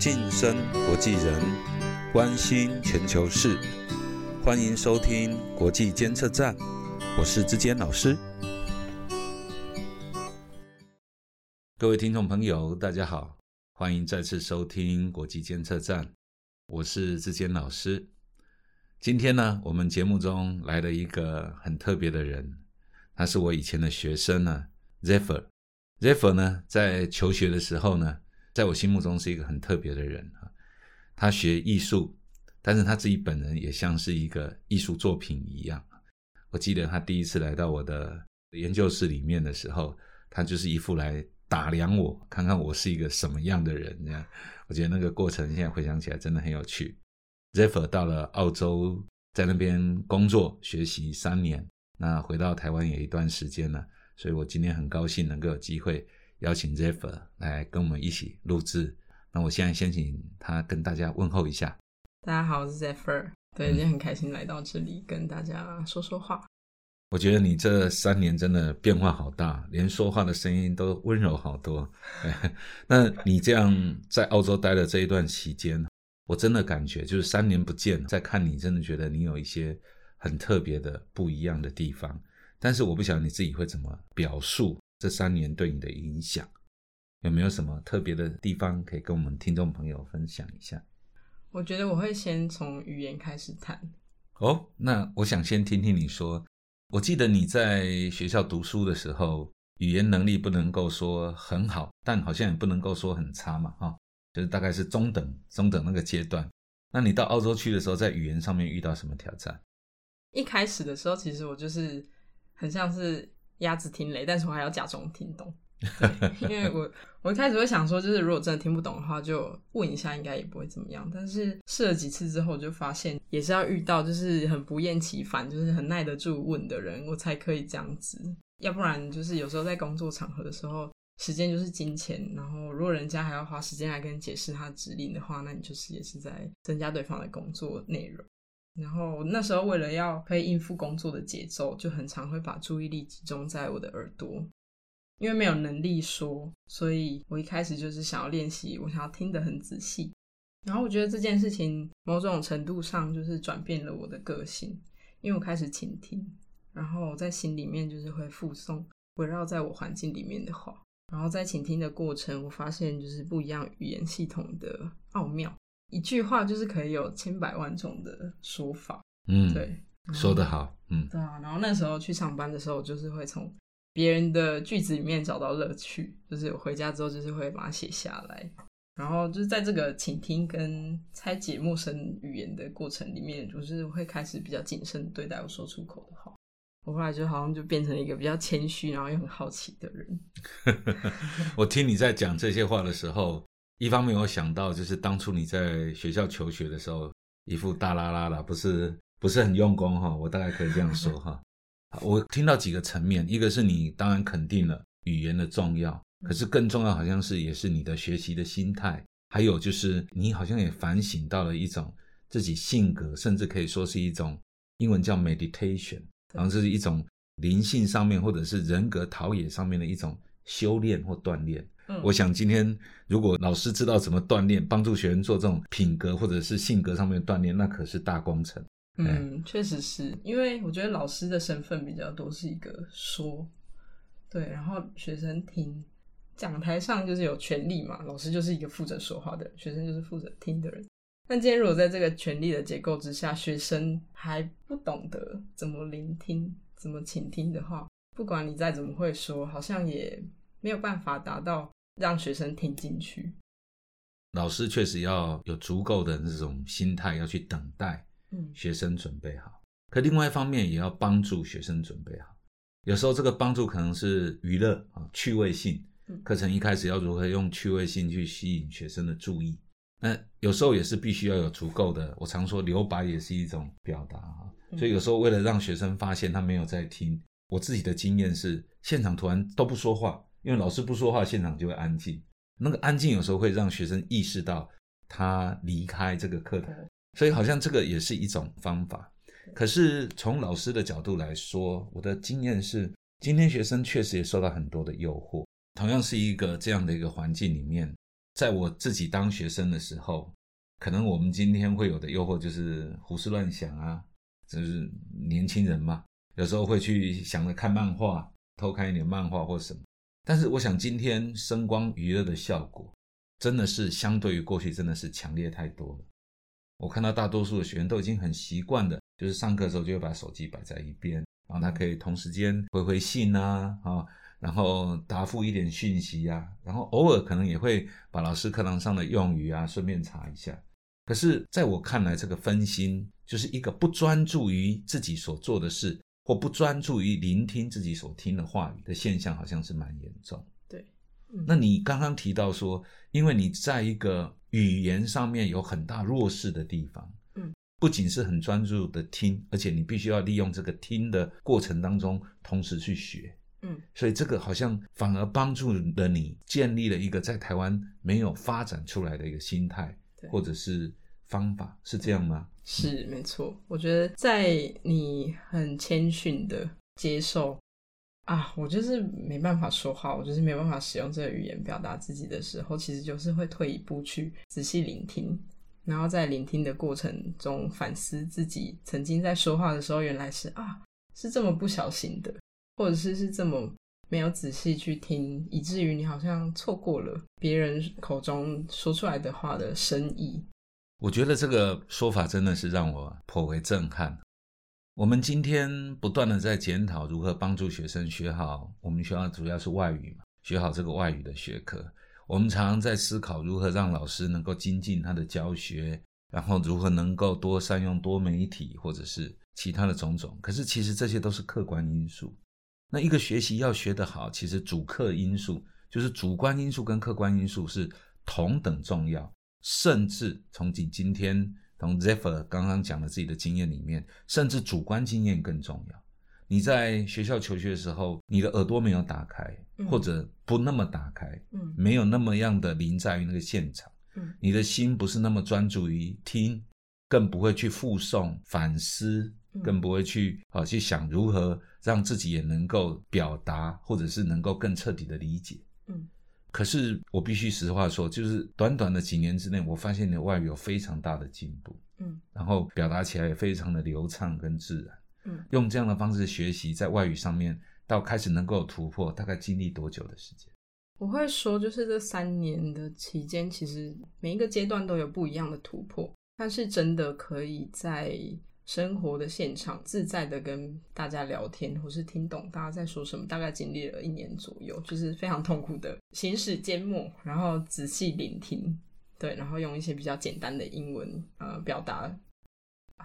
晋升国际人，关心全球事，欢迎收听国际监测站，我是志坚老师。各位听众朋友，大家好，欢迎再次收听国际监测站，我是志坚老师。今天呢，我们节目中来了一个很特别的人，他是我以前的学生呢，Zephyr。Zephyr 呢，在求学的时候呢。在我心目中是一个很特别的人啊，他学艺术，但是他自己本人也像是一个艺术作品一样。我记得他第一次来到我的研究室里面的时候，他就是一副来打量我，看看我是一个什么样的人。这样，我觉得那个过程现在回想起来真的很有趣。Zephyr 到了澳洲，在那边工作学习三年，那回到台湾也一段时间了，所以我今天很高兴能够有机会。邀请 Zephyr 来跟我们一起录制。那我现在先请他跟大家问候一下。大家好，我是 Zephyr。对，今天很开心来到这里跟大家说说话。我觉得你这三年真的变化好大，连说话的声音都温柔好多。那你这样在澳洲待的这一段期间，我真的感觉就是三年不见，再看你，真的觉得你有一些很特别的不一样的地方。但是我不晓得你自己会怎么表述。这三年对你的影响有没有什么特别的地方可以跟我们听众朋友分享一下？我觉得我会先从语言开始谈。哦，那我想先听听你说。我记得你在学校读书的时候，语言能力不能够说很好，但好像也不能够说很差嘛，哈，就是大概是中等中等那个阶段。那你到澳洲去的时候，在语言上面遇到什么挑战？一开始的时候，其实我就是很像是。鸭子听雷，但是我还要假装听懂，因为我我一开始会想说，就是如果真的听不懂的话，就问一下，应该也不会怎么样。但是试了几次之后，就发现也是要遇到就是很不厌其烦，就是很耐得住问的人，我才可以这样子。要不然就是有时候在工作场合的时候，时间就是金钱，然后如果人家还要花时间来跟你解释他的指令的话，那你就是也是在增加对方的工作内容。然后那时候为了要可以应付工作的节奏，就很常会把注意力集中在我的耳朵，因为没有能力说，所以我一开始就是想要练习，我想要听得很仔细。然后我觉得这件事情某种程度上就是转变了我的个性，因为我开始倾听，然后在心里面就是会附送围绕在我环境里面的话，然后在倾听的过程，我发现就是不一样语言系统的奥妙。一句话就是可以有千百万种的说法，嗯，对，说得好，嗯，对啊。然后那时候去上班的时候，就是会从别人的句子里面找到乐趣，就是回家之后就是会把它写下来。然后就是在这个倾听跟拆解陌生语言的过程里面，就是会开始比较谨慎对待我说出口的话。我后来就好像就变成一个比较谦虚，然后又很好奇的人。我听你在讲这些话的时候。一方面，我想到就是当初你在学校求学的时候，一副大拉拉啦，不是不是很用功哈。我大概可以这样说哈。我听到几个层面，一个是你当然肯定了语言的重要，可是更重要好像是也是你的学习的心态，还有就是你好像也反省到了一种自己性格，甚至可以说是一种英文叫 meditation，然后这是一种灵性上面或者是人格陶冶上面的一种修炼或锻炼。我想今天如果老师知道怎么锻炼，帮助学生做这种品格或者是性格上面的锻炼，那可是大工程。嗯，确实是因为我觉得老师的身份比较多是一个说，对，然后学生听，讲台上就是有权利嘛，老师就是一个负责说话的人，学生就是负责听的人。那今天如果在这个权力的结构之下，学生还不懂得怎么聆听、怎么倾听的话，不管你再怎么会说，好像也没有办法达到。让学生听进去，老师确实要有足够的那种心态，要去等待，嗯，学生准备好。可另外一方面，也要帮助学生准备好。有时候这个帮助可能是娱乐啊，趣味性。课程一开始要如何用趣味性去吸引学生的注意？那有时候也是必须要有足够的。我常说留白也是一种表达啊。所以有时候为了让学生发现他没有在听，我自己的经验是，现场突然都不说话。因为老师不说话，现场就会安静。那个安静有时候会让学生意识到他离开这个课堂，所以好像这个也是一种方法。可是从老师的角度来说，我的经验是，今天学生确实也受到很多的诱惑。同样是一个这样的一个环境里面，在我自己当学生的时候，可能我们今天会有的诱惑就是胡思乱想啊，就是年轻人嘛，有时候会去想着看漫画，偷看一点漫画或什么。但是我想，今天声光娱乐的效果，真的是相对于过去真的是强烈太多了。我看到大多数的学员都已经很习惯的，就是上课的时候就会把手机摆在一边，然后他可以同时间回回信啊，啊，然后答复一点讯息啊，然后偶尔可能也会把老师课堂上的用语啊顺便查一下。可是在我看来，这个分心就是一个不专注于自己所做的事。或不专注于聆听自己所听的话语的现象，好像是蛮严重。对，那你刚刚提到说，因为你在一个语言上面有很大弱势的地方，嗯，不仅是很专注的听，而且你必须要利用这个听的过程当中，同时去学，嗯，所以这个好像反而帮助了你建立了一个在台湾没有发展出来的一个心态，或者是。方法是这样吗？是没错。我觉得在你很谦逊的接受啊，我就是没办法说话，我就是没有办法使用这个语言表达自己的时候，其实就是会退一步去仔细聆听，然后在聆听的过程中反思自己曾经在说话的时候，原来是啊是这么不小心的，或者是是这么没有仔细去听，以至于你好像错过了别人口中说出来的话的深意。我觉得这个说法真的是让我颇为震撼。我们今天不断的在检讨如何帮助学生学好我们学校主要是外语嘛，学好这个外语的学科。我们常常在思考如何让老师能够精进他的教学，然后如何能够多善用多媒体或者是其他的种种。可是其实这些都是客观因素。那一个学习要学得好，其实主客因素就是主观因素跟客观因素是同等重要。甚至从今今天从 Zephyr 刚刚讲的自己的经验里面，甚至主观经验更重要。你在学校求学的时候，你的耳朵没有打开，或者不那么打开，嗯，没有那么样的临在于那个现场，嗯，你的心不是那么专注于听，更不会去复诵反思，更不会去啊去想如何让自己也能够表达，或者是能够更彻底的理解，嗯。可是我必须实话说，就是短短的几年之内，我发现你的外语有非常大的进步，嗯，然后表达起来也非常的流畅跟自然，嗯，用这样的方式学习，在外语上面到开始能够突破，大概经历多久的时间？我会说，就是这三年的期间，其实每一个阶段都有不一样的突破，但是真的可以在。生活的现场，自在的跟大家聊天，或是听懂大家在说什么。大概经历了一年左右，就是非常痛苦的行驶缄默，然后仔细聆听，对，然后用一些比较简单的英文呃表达。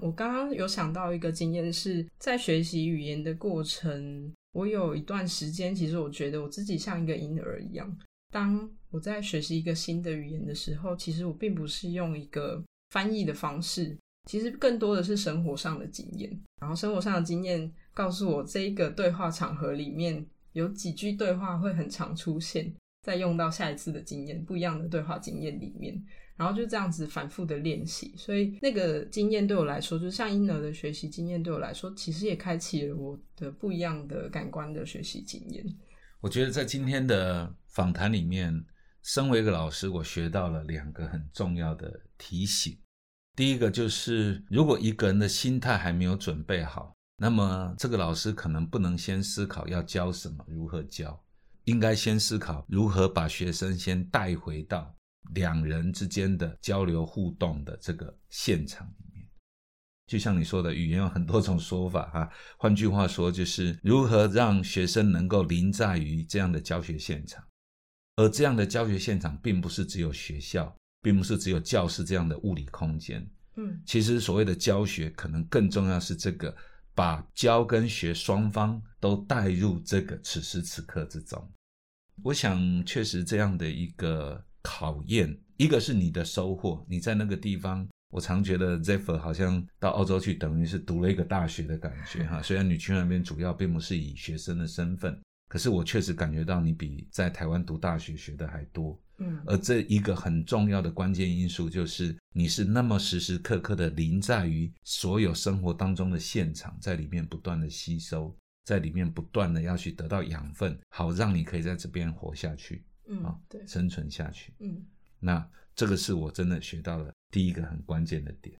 我刚刚有想到一个经验，是在学习语言的过程，我有一段时间，其实我觉得我自己像一个婴儿一样。当我在学习一个新的语言的时候，其实我并不是用一个翻译的方式。其实更多的是生活上的经验，然后生活上的经验告诉我，这一个对话场合里面有几句对话会很常出现，再用到下一次的经验，不一样的对话经验里面，然后就这样子反复的练习，所以那个经验对我来说，就像婴儿的学习经验对我来说，其实也开启了我的不一样的感官的学习经验。我觉得在今天的访谈里面，身为一个老师，我学到了两个很重要的提醒。第一个就是，如果一个人的心态还没有准备好，那么这个老师可能不能先思考要教什么、如何教，应该先思考如何把学生先带回到两人之间的交流互动的这个现场里面。就像你说的，语言有很多种说法哈。换句话说，就是如何让学生能够临在于这样的教学现场，而这样的教学现场并不是只有学校。并不是只有教室这样的物理空间，嗯，其实所谓的教学，可能更重要是这个把教跟学双方都带入这个此时此刻之中。我想，确实这样的一个考验，一个是你的收获，你在那个地方，我常觉得 Zephyr 好像到澳洲去，等于是读了一个大学的感觉哈。虽然你去那边主要并不是以学生的身份，可是我确实感觉到你比在台湾读大学学的还多。嗯，而这一个很重要的关键因素就是，你是那么时时刻刻的临在于所有生活当中的现场，在里面不断的吸收，在里面不断的要去得到养分，好让你可以在这边活下去，嗯，对，生存下去，嗯，那这个是我真的学到了第一个很关键的点。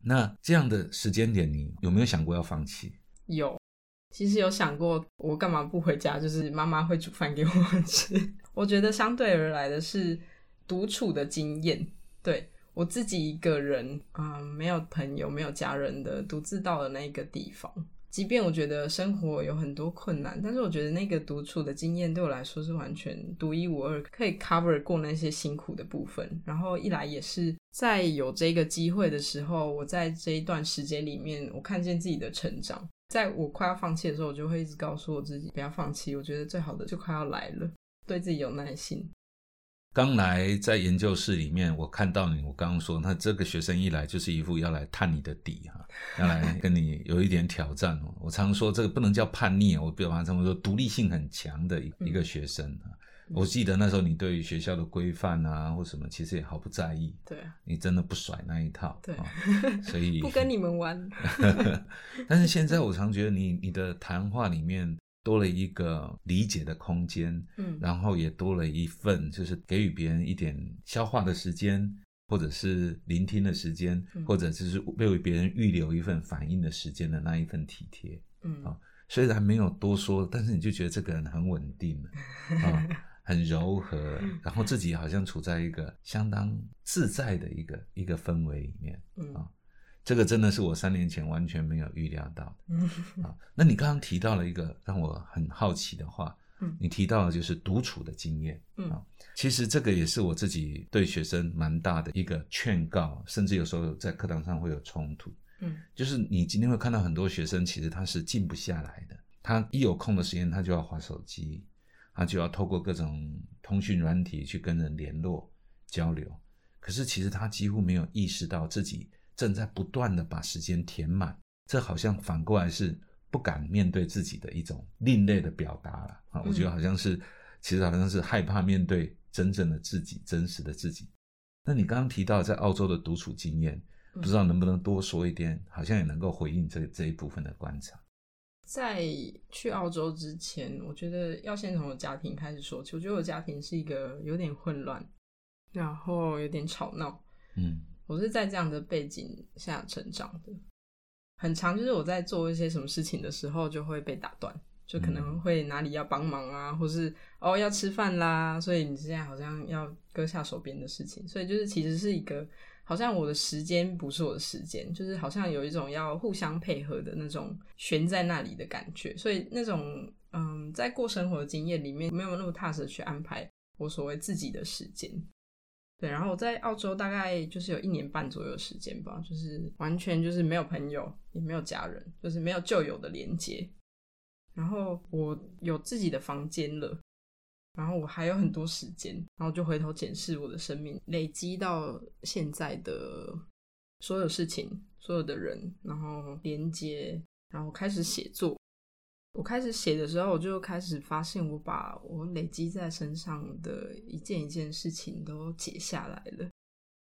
那这样的时间点，你有没有想过要放弃？有，其实有想过，我干嘛不回家？就是妈妈会煮饭给我们吃。我觉得相对而来的是独处的经验，对我自己一个人，嗯，没有朋友、没有家人的，独自到了那个地方。即便我觉得生活有很多困难，但是我觉得那个独处的经验对我来说是完全独一无二，可以 cover 过那些辛苦的部分。然后一来也是在有这个机会的时候，我在这一段时间里面，我看见自己的成长。在我快要放弃的时候，我就会一直告诉我自己不要放弃。我觉得最好的就快要来了，对自己有耐心。刚来在研究室里面，我看到你，我刚刚说，那这个学生一来就是一副要来探你的底哈，要来跟你有一点挑战哦。我常说这个不能叫叛逆，我比方这么说，独立性很强的一个学生啊。我记得那时候你对于学校的规范啊或什么，其实也毫不在意。对啊，你真的不甩那一套。对，所以 不跟你们玩。但是现在我常觉得你你的谈话里面。多了一个理解的空间，嗯，然后也多了一份就是给予别人一点消化的时间，或者是聆听的时间，或者就是为别人预留一份反应的时间的那一份体贴，嗯。啊，虽然没有多说，但是你就觉得这个人很稳定啊，很柔和，然后自己好像处在一个相当自在的一个一个氛围里面，啊。这个真的是我三年前完全没有预料到的。啊！那你刚刚提到了一个让我很好奇的话，嗯，你提到的就是独处的经验，嗯。啊，其实这个也是我自己对学生蛮大的一个劝告，甚至有时候在课堂上会有冲突，嗯，就是你今天会看到很多学生其实他是静不下来的，他一有空的时间他就要划手机，他就要透过各种通讯软体去跟人联络交流，可是其实他几乎没有意识到自己。正在不断的把时间填满，这好像反过来是不敢面对自己的一种另类的表达了啊！我觉得好像是，其实好像是害怕面对真正的自己，真实的自己。那你刚刚提到在澳洲的独处经验，不知道能不能多说一点？好像也能够回应这这一部分的观察。在去澳洲之前，我觉得要先从我家庭开始说起。我觉得我家庭是一个有点混乱，然后有点吵闹，嗯。我是在这样的背景下成长的，很长就是我在做一些什么事情的时候就会被打断，就可能会哪里要帮忙啊，或是哦要吃饭啦，所以你现在好像要割下手边的事情，所以就是其实是一个好像我的时间不是我的时间，就是好像有一种要互相配合的那种悬在那里的感觉，所以那种嗯在过生活的经验里面没有那么踏实的去安排我所谓自己的时间。对，然后我在澳洲大概就是有一年半左右时间吧，就是完全就是没有朋友，也没有家人，就是没有旧有的连接。然后我有自己的房间了，然后我还有很多时间，然后就回头检视我的生命，累积到现在的所有事情、所有的人，然后连接，然后开始写作。我开始写的时候，我就开始发现，我把我累积在身上的一件一件事情都解下来了。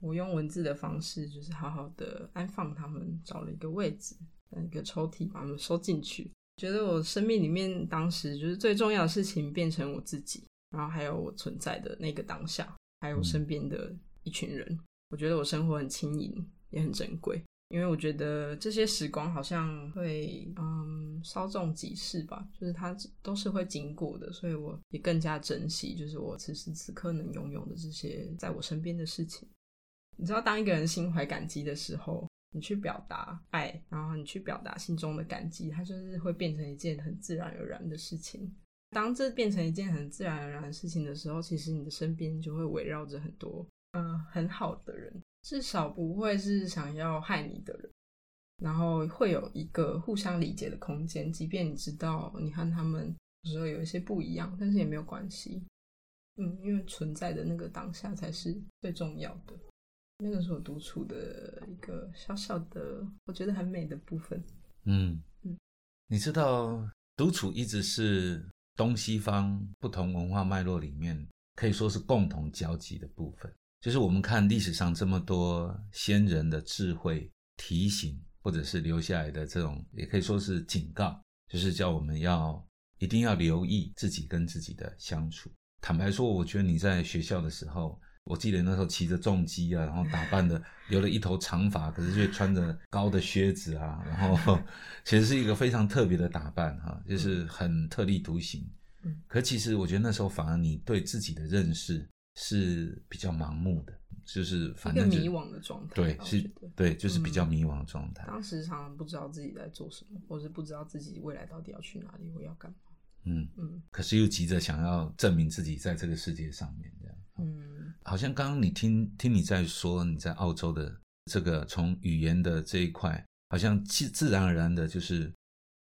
我用文字的方式，就是好好的安放他们，找了一个位置，一个抽屉，把他们收进去。觉得我生命里面当时就是最重要的事情，变成我自己，然后还有我存在的那个当下，还有身边的一群人。我觉得我生活很轻盈，也很珍贵。因为我觉得这些时光好像会，嗯，稍纵即逝吧，就是它都是会经过的，所以我也更加珍惜，就是我此时此刻能拥有的这些在我身边的事情。你知道，当一个人心怀感激的时候，你去表达爱，然后你去表达心中的感激，它就是会变成一件很自然而然的事情。当这变成一件很自然而然的事情的时候，其实你的身边就会围绕着很多，嗯，很好的人。至少不会是想要害你的人，然后会有一个互相理解的空间，即便你知道你和他们有时候有一些不一样，但是也没有关系。嗯，因为存在的那个当下才是最重要的。那个是我独处的一个小小的，我觉得很美的部分。嗯嗯，你知道，独处一直是东西方不同文化脉络里面可以说是共同交集的部分。就是我们看历史上这么多先人的智慧提醒，或者是留下来的这种，也可以说是警告，就是叫我们要一定要留意自己跟自己的相处。坦白说，我觉得你在学校的时候，我记得那时候骑着重机啊，然后打扮的留了一头长发，可是却穿着高的靴子啊，然后其实是一个非常特别的打扮哈、就是很特立独行。嗯，可其实我觉得那时候反而你对自己的认识是比较盲目的，就是反正迷惘的状态对，是对，就是比较嗯迷惘的状态。当时常常不知道自己在做什么，或是不知道自己未来到底要去哪里，或要干嘛。嗯，嗯可是又急着想要证明自己在这个世界上面，这样。嗯好像刚刚你听听你在说你在澳洲的这个从语言的这一块，好像自自然而然的，就是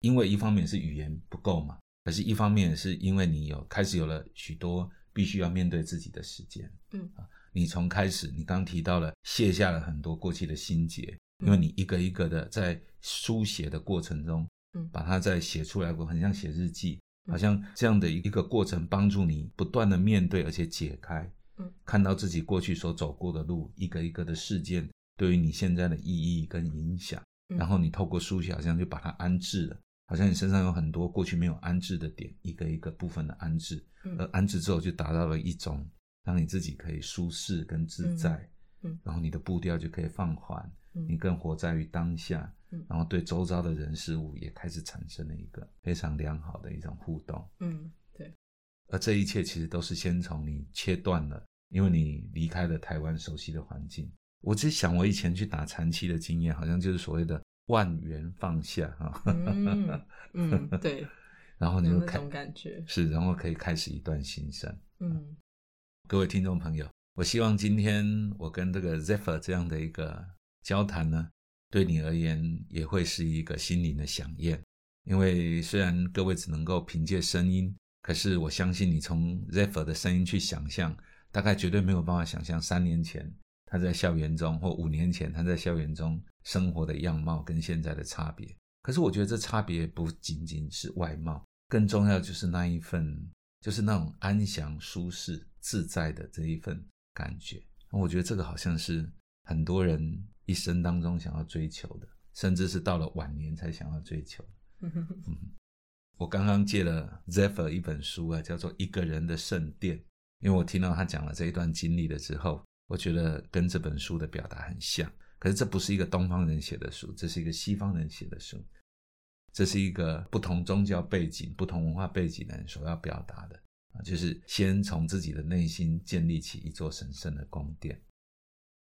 因为一方面是语言不够嘛，可是一方面是因为你有开始有了许多必须要面对自己的时间。嗯。啊，你从开始你刚提到了卸下了很多过去的心结，嗯因为你一个一个的在书写的过程中，嗯。把它再写出来过，很像写日记，嗯。好像这样的一个过程，帮助你不断的面对而且解开，嗯。看到自己过去所走过的路，一个一个的事件对于你现在的意义跟影响，嗯。然后你透过书写，好像就把它安置了，好像你身上有很多过去没有安置的点，一个一个部分的安置，嗯。而安置之后就达到了一种让你自己可以舒适跟自在，嗯嗯。然后你的步调就可以放缓，嗯。你更活在于当下，嗯。然后对周遭的人事物也开始产生了一个非常良好的一种互动，嗯，对，而这一切其实都是先从你切断了，因为你离开了台湾熟悉的环境。我只想我以前去打禅期的经验，好像就是所谓的万元放下哈，嗯嗯，对，然后你就开感觉。是，然后可以开始一段新生。嗯各位听众朋友，我希望今天我跟这个 Zephyr 这样的一个交谈呢，对你而言也会是一个心灵的响应。因为虽然各位只能够凭借声音，可是我相信你从 Zephyr 的声音去想象，大概绝对没有办法想象三年前他在校园中，或五年前他在校园中生活的样貌跟现在的差别。可是我觉得这差别不仅仅是外貌，更重要就是那一份，就是那种安详、舒适、自在的这一份感觉。我觉得这个好像是很多人一生当中想要追求的，甚至是到了晚年才想要追求。嗯我刚刚借了 Zephyr 一本书啊，叫做《一个人的圣殿》，因为我听到他讲了这一段经历了之后，我觉得跟这本书的表达很像。可是这不是一个东方人写的书，这是一个西方人写的书，这是一个不同宗教背景、不同文化背景的人所要表达的啊，就是先从自己的内心建立起一座神圣的宫殿。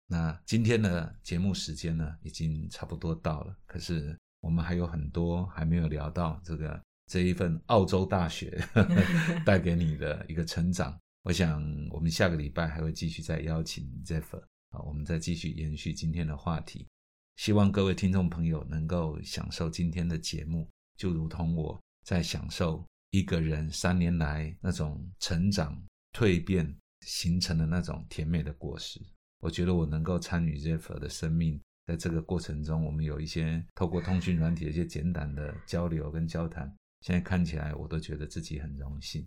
那今天的节目时间呢，已经差不多到了，可是我们还有很多还没有聊到这个这一份澳洲大学 带给你的一个成长。我想我们下个礼拜还会继续再邀请 Zephyr 啊，我们再继续延续今天的话题。希望各位听众朋友能够享受今天的节目，就如同我在享受一个人三年来那种成长、蜕变形成的那种甜美的果实。我觉得我能够参与 Zephyr 的生命，在这个过程中，我们有一些透过通讯软体的一些简短的交流跟交谈，现在看起来我都觉得自己很荣幸。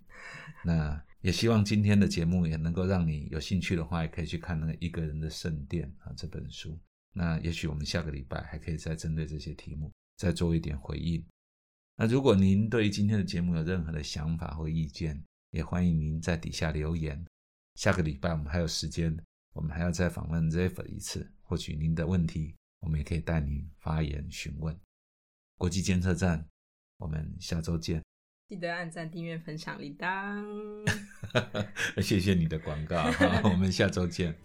那也希望今天的节目也能够让你有兴趣的话，也可以去看那个《一个人的圣殿》啊这本书。那也许我们下个礼拜还可以再针对这些题目再做一点回应。那如果您对于今天的节目有任何的想法或意见，也欢迎您在底下留言。下个礼拜我们还有时间，我们还要再访问 Zephyr 一次，或许您的问题，我们也可以带您发言询问。国际监测站，我们下周见，记得按赞、订阅、分享，立当。谢谢你的广告，我们下周见。